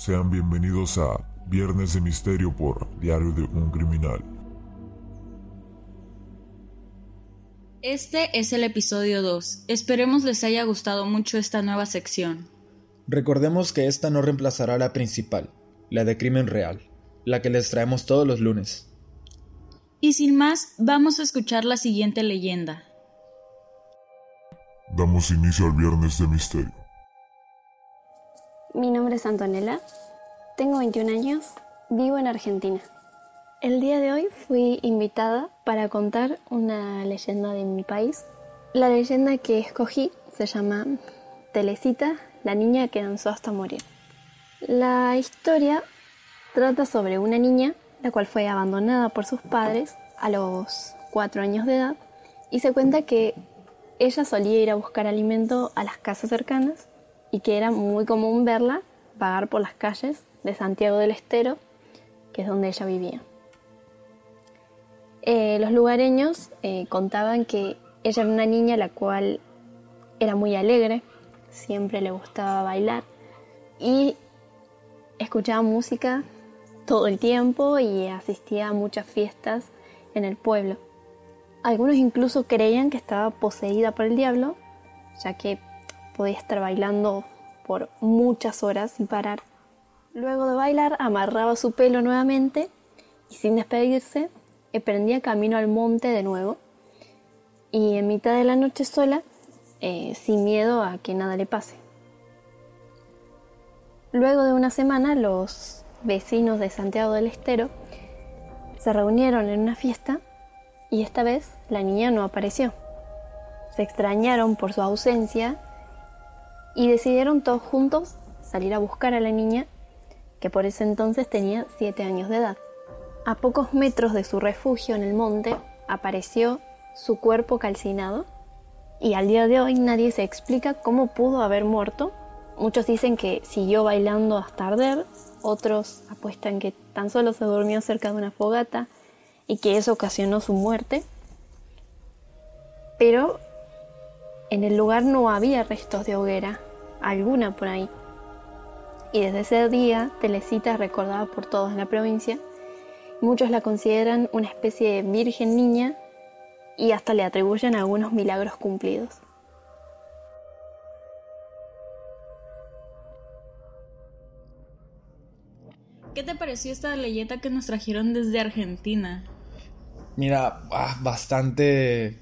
Sean bienvenidos a Viernes de Misterio por Diario de un Criminal. Este es el episodio 2. Esperemos les haya gustado mucho esta nueva sección. Recordemos que esta no reemplazará la principal, la de crimen real, la que les traemos todos los lunes. Y sin más, vamos a escuchar la siguiente leyenda. Damos inicio al Viernes de Misterio. Mi nombre es Antonella, tengo 21 años, vivo en Argentina. El día de hoy fui invitada para contar una leyenda de mi país. La leyenda que escogí se llama Telecita, la niña que danzó hasta morir. La historia trata sobre una niña la cual fue abandonada por sus padres a los 4 años de edad y se cuenta que ella solía ir a buscar alimento a las casas cercanas y que era muy común verla vagar por las calles de Santiago del Estero, que es donde ella vivía. Eh, los lugareños eh, contaban que ella era una niña la cual era muy alegre, siempre le gustaba bailar y escuchaba música todo el tiempo y asistía a muchas fiestas en el pueblo. Algunos incluso creían que estaba poseída por el diablo, ya que podía estar bailando por muchas horas sin parar. Luego de bailar amarraba su pelo nuevamente y sin despedirse emprendía camino al monte de nuevo y en mitad de la noche sola, eh, sin miedo a que nada le pase. Luego de una semana los vecinos de Santiago del Estero se reunieron en una fiesta y esta vez la niña no apareció. Se extrañaron por su ausencia y decidieron todos juntos salir a buscar a la niña, que por ese entonces tenía 7 años de edad. A pocos metros de su refugio en el monte apareció su cuerpo calcinado y al día de hoy nadie se explica cómo pudo haber muerto. Muchos dicen que siguió bailando hasta arder, otros apuestan que tan solo se durmió cerca de una fogata y que eso ocasionó su muerte. Pero en el lugar no había restos de hoguera, alguna por ahí. Y desde ese día, Telecita es recordada por todos en la provincia. Muchos la consideran una especie de virgen niña y hasta le atribuyen algunos milagros cumplidos. ¿Qué te pareció esta leyenda que nos trajeron desde Argentina? Mira, ah, bastante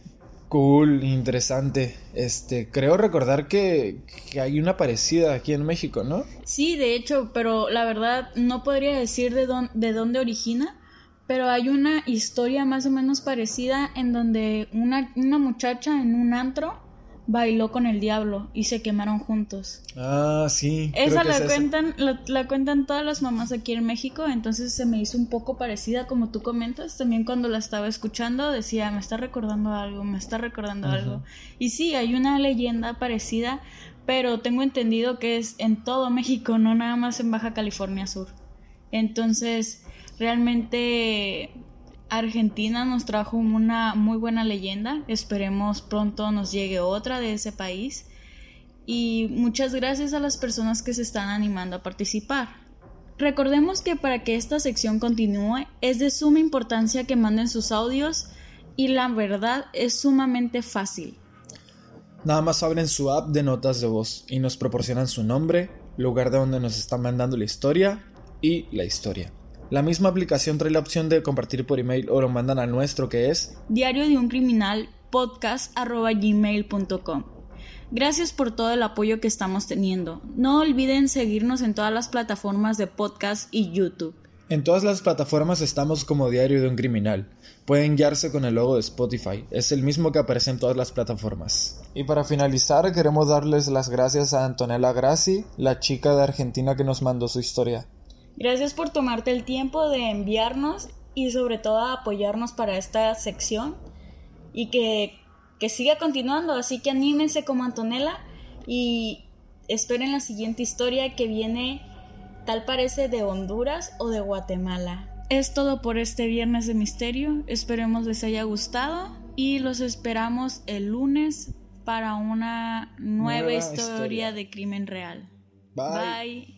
Cool, interesante. Este, creo recordar que, que, hay una parecida aquí en México, ¿no? Sí, de hecho, pero la verdad no podría decir de, dónde, de dónde origina, pero hay una historia más o menos parecida en donde una, una muchacha en un antro bailó con el diablo y se quemaron juntos. Ah, sí. Esa la cuentan, la, la, cuentan todas las mamás aquí en México, entonces se me hizo un poco parecida como tú comentas. También cuando la estaba escuchando decía, me está recordando algo, me está recordando algo. Y sí, hay una leyenda parecida, pero tengo entendido que es en todo México, no nada más en Baja California Sur. Entonces, realmente Argentina nos trajo una muy buena leyenda, esperemos pronto nos llegue otra de ese país y muchas gracias a las personas que se están animando a participar. Recordemos que para que esta sección continúe es de suma importancia que manden sus audios y la verdad es sumamente fácil. Nada más abren su app de notas de voz y nos proporcionan su nombre, lugar de donde nos están mandando la historia y la historia. La misma aplicación trae la opción de compartir por email o lo mandan al nuestro que es diario de un criminal podcast@gmail.com. Gracias por todo el apoyo que estamos teniendo. No olviden seguirnos en todas las plataformas de podcast y YouTube. En todas las plataformas estamos como Diario de un Criminal. Pueden guiarse con el logo de Spotify, es el mismo que aparece en todas las plataformas. Y para finalizar, queremos darles las gracias a Antonella Grassi, la chica de Argentina que nos mandó su historia. Gracias por tomarte el tiempo de enviarnos y sobre todo apoyarnos para esta sección y que, que siga continuando, así que anímense como Antonella y esperen la siguiente historia que viene tal parece de Honduras o de Guatemala. Es todo por este viernes de misterio. Esperemos les haya gustado y los esperamos el lunes para una nueva, historia, de crimen real. Bye.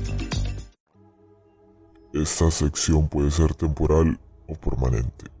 Esta sección puede ser temporal o permanente.